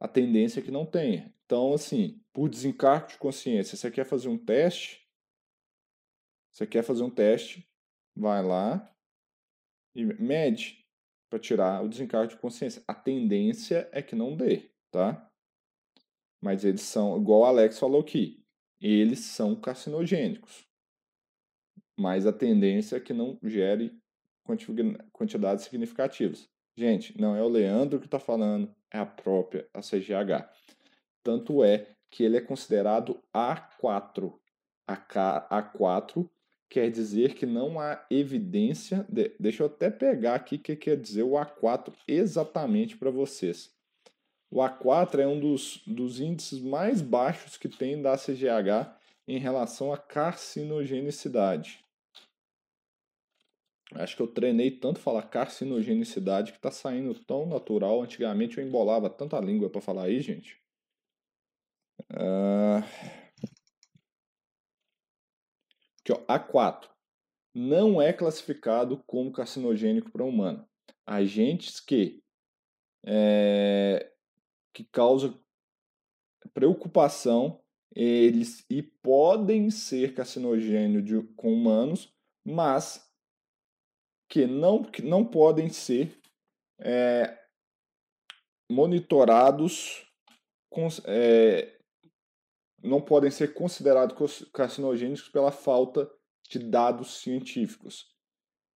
a tendência é que não tenha. Então, assim, por desencargo de consciência, você quer fazer um teste? Você quer fazer um teste? Vai lá e mede para tirar o desencargo de consciência. A tendência é que não dê, tá? Mas eles são, igual o Alex falou aqui, eles são carcinogênicos. Mas a tendência é que não gere quantidades significativas. Gente, não é o Leandro que está falando, é a própria ACGH. Tanto é que ele é considerado A4. A4 quer dizer que não há evidência. De... Deixa eu até pegar aqui o que quer dizer o A4 exatamente para vocês. O A4 é um dos, dos índices mais baixos que tem da ACGH em relação à carcinogenicidade. Acho que eu treinei tanto falar carcinogenicidade que tá saindo tão natural. Antigamente eu embolava tanta língua para falar aí, gente. Uh... Aqui, ó, A4. Não é classificado como carcinogênico para humano. Agentes que, é, que causam preocupação eles e podem ser carcinogênios com humanos, mas que não, que não podem ser é, monitorados, é, não podem ser considerados carcinogênicos pela falta de dados científicos.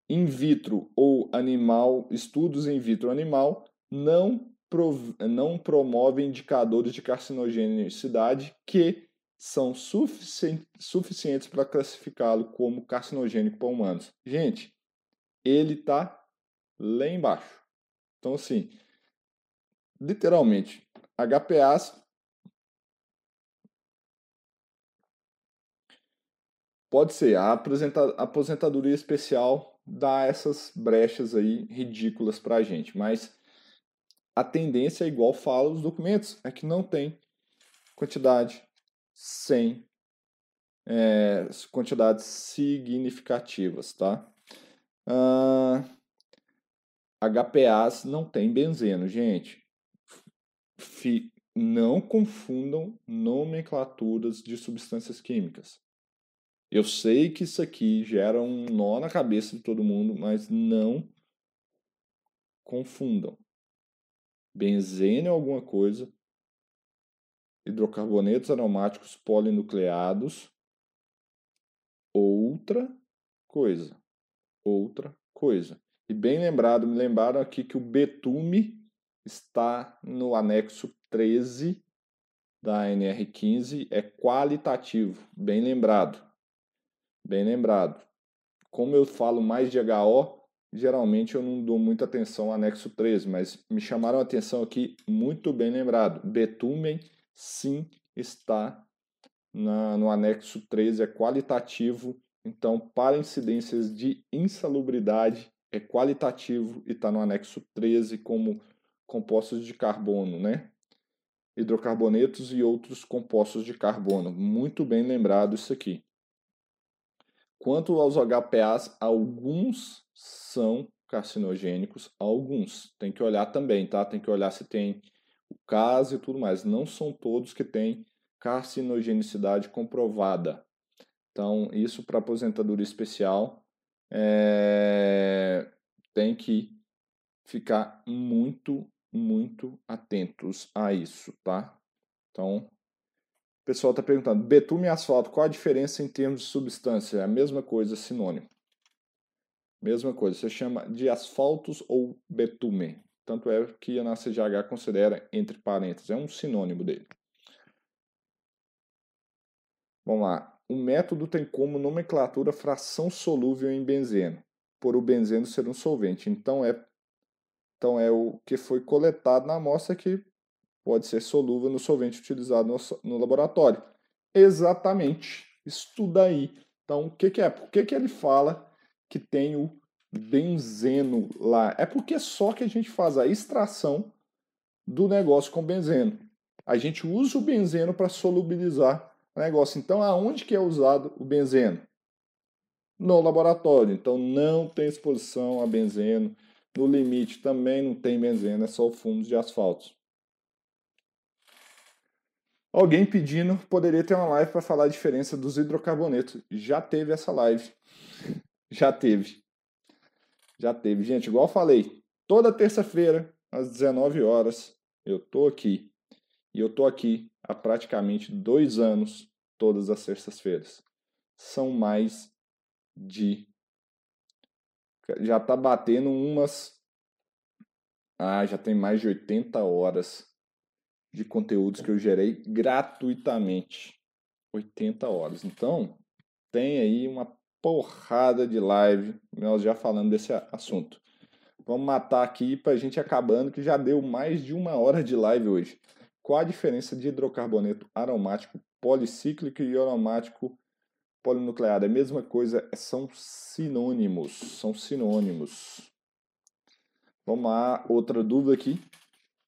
In vitro ou animal, estudos in vitro animal não, prov, não promovem indicadores de carcinogenicidade que são sufici suficientes para classificá-lo como carcinogênico para humanos. Gente, ele está lá embaixo. Então, assim, literalmente, HPAs pode ser a aposentadoria especial dá essas brechas aí ridículas para a gente, mas a tendência é igual fala os documentos, é que não tem quantidade sem é, quantidades significativas, tá? Ah, HPAs não tem benzeno, gente. Fi, não confundam nomenclaturas de substâncias químicas. Eu sei que isso aqui gera um nó na cabeça de todo mundo, mas não confundam. Benzeno alguma coisa, hidrocarbonetos aromáticos polinucleados, outra coisa outra coisa. E bem lembrado, me lembraram aqui que o betume está no anexo 13 da NR15, é qualitativo, bem lembrado. Bem lembrado. Como eu falo mais de HO, geralmente eu não dou muita atenção ao anexo 13, mas me chamaram a atenção aqui, muito bem lembrado. Betumen, sim, está na, no anexo 13, é qualitativo então, para incidências de insalubridade, é qualitativo e está no anexo 13 como compostos de carbono, né? Hidrocarbonetos e outros compostos de carbono. Muito bem lembrado isso aqui. Quanto aos HPAs, alguns são carcinogênicos, alguns. Tem que olhar também, tá? Tem que olhar se tem o caso e tudo mais. Não são todos que têm carcinogenicidade comprovada. Então, isso para aposentadoria especial é, tem que ficar muito, muito atentos a isso, tá? Então, o pessoal está perguntando, betume e asfalto, qual a diferença em termos de substância? É a mesma coisa, sinônimo. Mesma coisa, você chama de asfaltos ou betume. Tanto é que a na CGH considera entre parênteses, é um sinônimo dele. Vamos lá. O método tem como nomenclatura fração solúvel em benzeno, por o benzeno ser um solvente. Então é, então é o que foi coletado na amostra que pode ser solúvel no solvente utilizado no, laboratório. Exatamente. Estuda aí. Então, o que, que é? Por que, que ele fala que tem o benzeno lá? É porque só que a gente faz a extração do negócio com benzeno. A gente usa o benzeno para solubilizar o negócio. Então, aonde que é usado o benzeno? No laboratório. Então, não tem exposição a benzeno. No limite também não tem benzeno, é só o fundo de asfalto. Alguém pedindo, poderia ter uma live para falar a diferença dos hidrocarbonetos. Já teve essa live. Já teve. Já teve. Gente, igual falei, toda terça-feira, às 19 horas, eu tô aqui. E eu tô aqui há praticamente dois anos, todas as terças-feiras. São mais de. Já tá batendo umas. Ah, já tem mais de 80 horas de conteúdos que eu gerei gratuitamente. 80 horas. Então, tem aí uma porrada de live, nós já falando desse assunto. Vamos matar aqui para a gente acabando, que já deu mais de uma hora de live hoje. Qual a diferença de hidrocarboneto aromático policíclico e aromático polinucleado? É a mesma coisa, são sinônimos, são sinônimos. Vamos lá, outra dúvida aqui.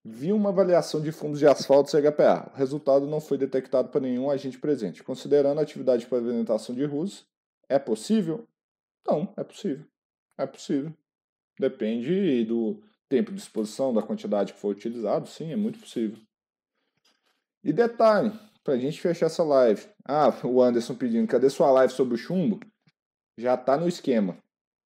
Vi uma avaliação de fundos de asfalto CHPA. O resultado não foi detectado para nenhum agente presente. Considerando a atividade de pavimentação de ruas, é possível? Não, é possível. É possível. Depende do tempo de exposição, da quantidade que foi utilizado, sim, é muito possível. E detalhe, para a gente fechar essa live. Ah, o Anderson pedindo, cadê sua live sobre o chumbo? Já está no esquema,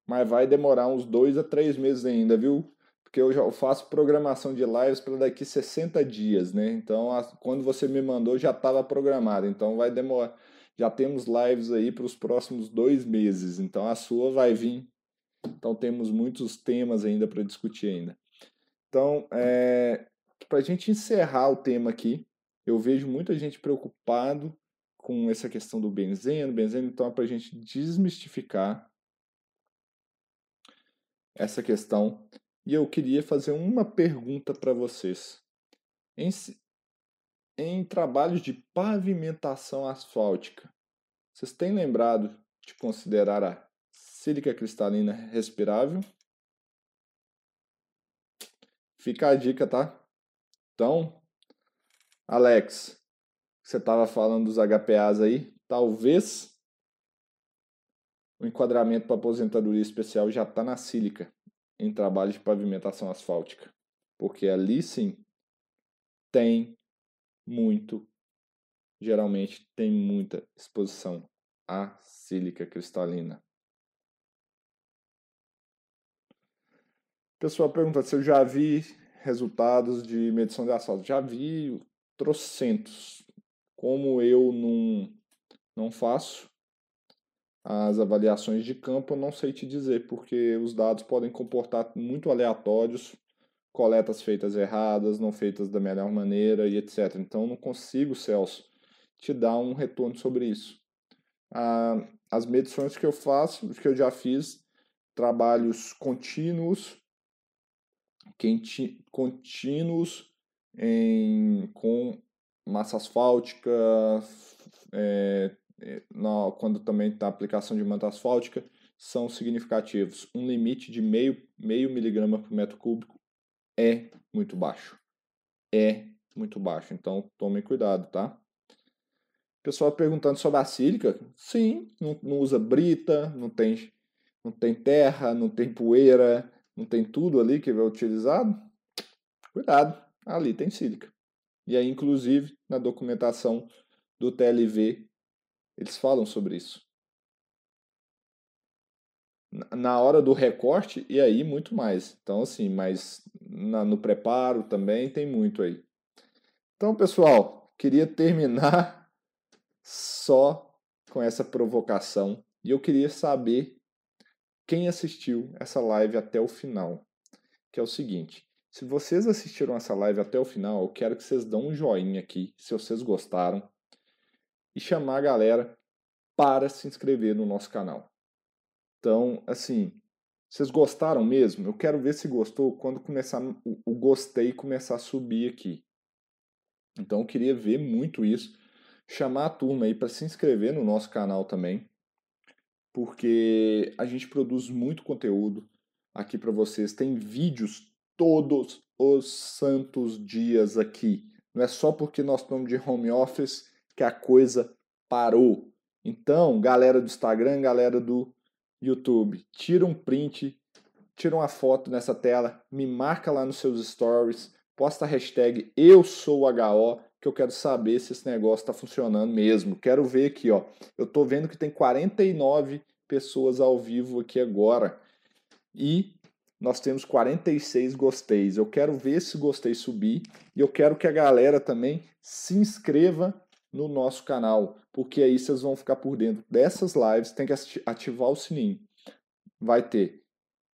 mas vai demorar uns dois a três meses ainda, viu? Porque eu já faço programação de lives para daqui 60 dias, né? Então, quando você me mandou, já estava programado. Então, vai demorar já temos lives aí para os próximos dois meses, então a sua vai vir. Então temos muitos temas ainda para discutir ainda. Então, é, para a gente encerrar o tema aqui, eu vejo muita gente preocupado com essa questão do benzeno, benzeno, então é para a gente desmistificar essa questão. E eu queria fazer uma pergunta para vocês. Em, em trabalhos de pavimentação asfáltica, vocês têm lembrado de considerar a sílica cristalina respirável? Fica a dica, tá? Então, Alex, você estava falando dos HPAs aí, talvez o enquadramento para aposentadoria especial já está na sílica em trabalho de pavimentação asfáltica, porque ali sim tem muito, geralmente tem muita exposição à sílica cristalina. Pessoal pergunta se eu já vi resultados de medição de asfalto. Já vi trocentos. Como eu não, não faço as avaliações de campo, eu não sei te dizer, porque os dados podem comportar muito aleatórios coletas feitas erradas, não feitas da melhor maneira e etc. Então, não consigo, Celso, te dar um retorno sobre isso. Ah, as medições que eu faço, que eu já fiz, trabalhos contínuos, quenti, contínuos em, com massa asfáltica, é, na, quando também está aplicação de manta asfáltica, são significativos. Um limite de meio, meio miligrama por metro cúbico é muito baixo. É muito baixo. Então tomem cuidado, tá? Pessoal perguntando sobre a sílica. Sim, não, não usa brita, não tem, não tem terra, não tem poeira, não tem tudo ali que vai utilizado. Cuidado, ali tem sílica. E aí, inclusive, na documentação do TLV, eles falam sobre isso. Na hora do recorte, e aí muito mais. Então, assim, mas na, no preparo também, tem muito aí. Então, pessoal, queria terminar só com essa provocação e eu queria saber quem assistiu essa live até o final. Que é o seguinte: se vocês assistiram essa live até o final, eu quero que vocês dão um joinha aqui, se vocês gostaram, e chamar a galera para se inscrever no nosso canal. Então, assim, vocês gostaram mesmo? Eu quero ver se gostou quando começar o gostei começar a subir aqui. Então, eu queria ver muito isso, chamar a turma aí para se inscrever no nosso canal também, porque a gente produz muito conteúdo aqui para vocês. Tem vídeos todos os santos dias aqui. Não é só porque nós estamos de home office que a coisa parou. Então, galera do Instagram, galera do YouTube, tira um print, tira uma foto nessa tela, me marca lá nos seus stories, posta a hashtag eu sou HO, que eu quero saber se esse negócio está funcionando mesmo. Quero ver aqui, ó. Eu estou vendo que tem 49 pessoas ao vivo aqui agora. E nós temos 46 gosteis. Eu quero ver esse gostei subir e eu quero que a galera também se inscreva no nosso canal, porque aí vocês vão ficar por dentro dessas lives, tem que ativar o sininho. Vai ter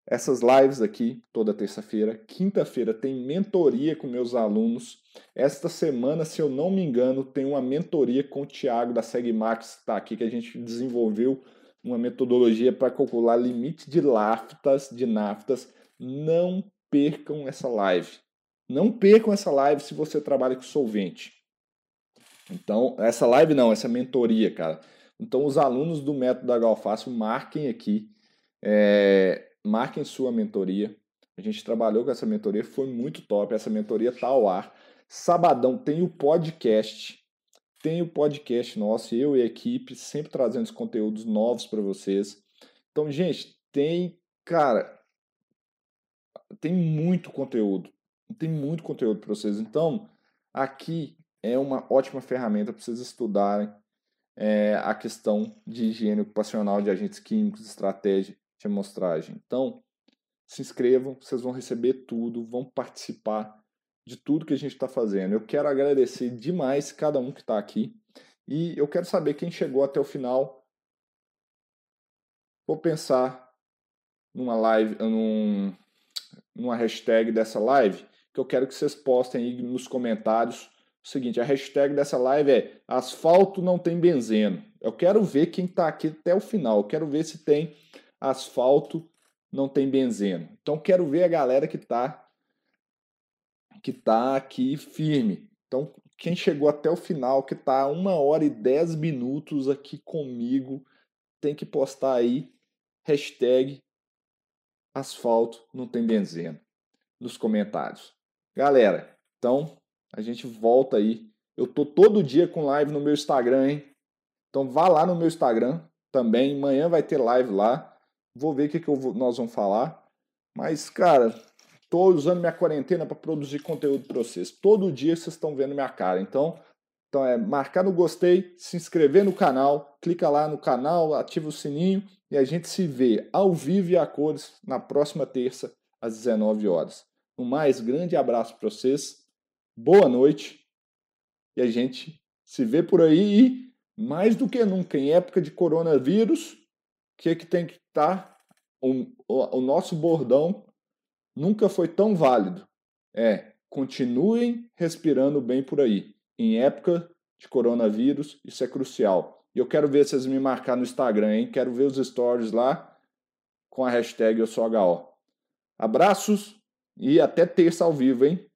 essas lives aqui toda terça-feira. Quinta-feira tem mentoria com meus alunos. Esta semana, se eu não me engano, tem uma mentoria com o Thiago da Segmax, está aqui, que a gente desenvolveu uma metodologia para calcular limite de naftas, de naftas. Não percam essa live. Não percam essa live se você trabalha com solvente. Então, essa live não, essa mentoria, cara. Então, os alunos do método da Galfácio marquem aqui, é, marquem sua mentoria. A gente trabalhou com essa mentoria, foi muito top. Essa mentoria tá ao ar. Sabadão tem o podcast. Tem o podcast nosso, eu e a equipe, sempre trazendo os conteúdos novos para vocês. Então, gente, tem, cara, tem muito conteúdo. Tem muito conteúdo para vocês. Então, aqui é uma ótima ferramenta para vocês estudarem é, a questão de higiene ocupacional de agentes químicos, estratégia de amostragem. Então, se inscrevam, vocês vão receber tudo, vão participar de tudo que a gente está fazendo. Eu quero agradecer demais cada um que está aqui e eu quero saber quem chegou até o final. Vou pensar numa live, num, numa hashtag dessa live que eu quero que vocês postem aí nos comentários o seguinte, a hashtag dessa live é asfalto não tem benzeno. Eu quero ver quem está aqui até o final. Eu quero ver se tem asfalto não tem benzeno. Então quero ver a galera que está que tá aqui firme. Então quem chegou até o final, que está uma hora e dez minutos aqui comigo, tem que postar aí hashtag asfalto não tem benzeno nos comentários. Galera, então a gente volta aí. Eu tô todo dia com live no meu Instagram, hein? Então vá lá no meu Instagram também. Amanhã vai ter live lá. Vou ver o que, que vou, nós vamos falar. Mas, cara, tô usando minha quarentena para produzir conteúdo para vocês. Todo dia vocês estão vendo minha cara. Então, então é marcar no gostei, se inscrever no canal, clica lá no canal, ativa o sininho e a gente se vê ao vivo e a cores na próxima terça às 19 horas. Um mais grande abraço para vocês boa noite e a gente se vê por aí e, mais do que nunca, em época de coronavírus, o que, é que tem que estar? Tá? O, o, o nosso bordão nunca foi tão válido. É, continuem respirando bem por aí. Em época de coronavírus, isso é crucial. E eu quero ver vocês me marcar no Instagram, hein? Quero ver os stories lá com a hashtag eu sou HO. Abraços e até terça ao vivo, hein?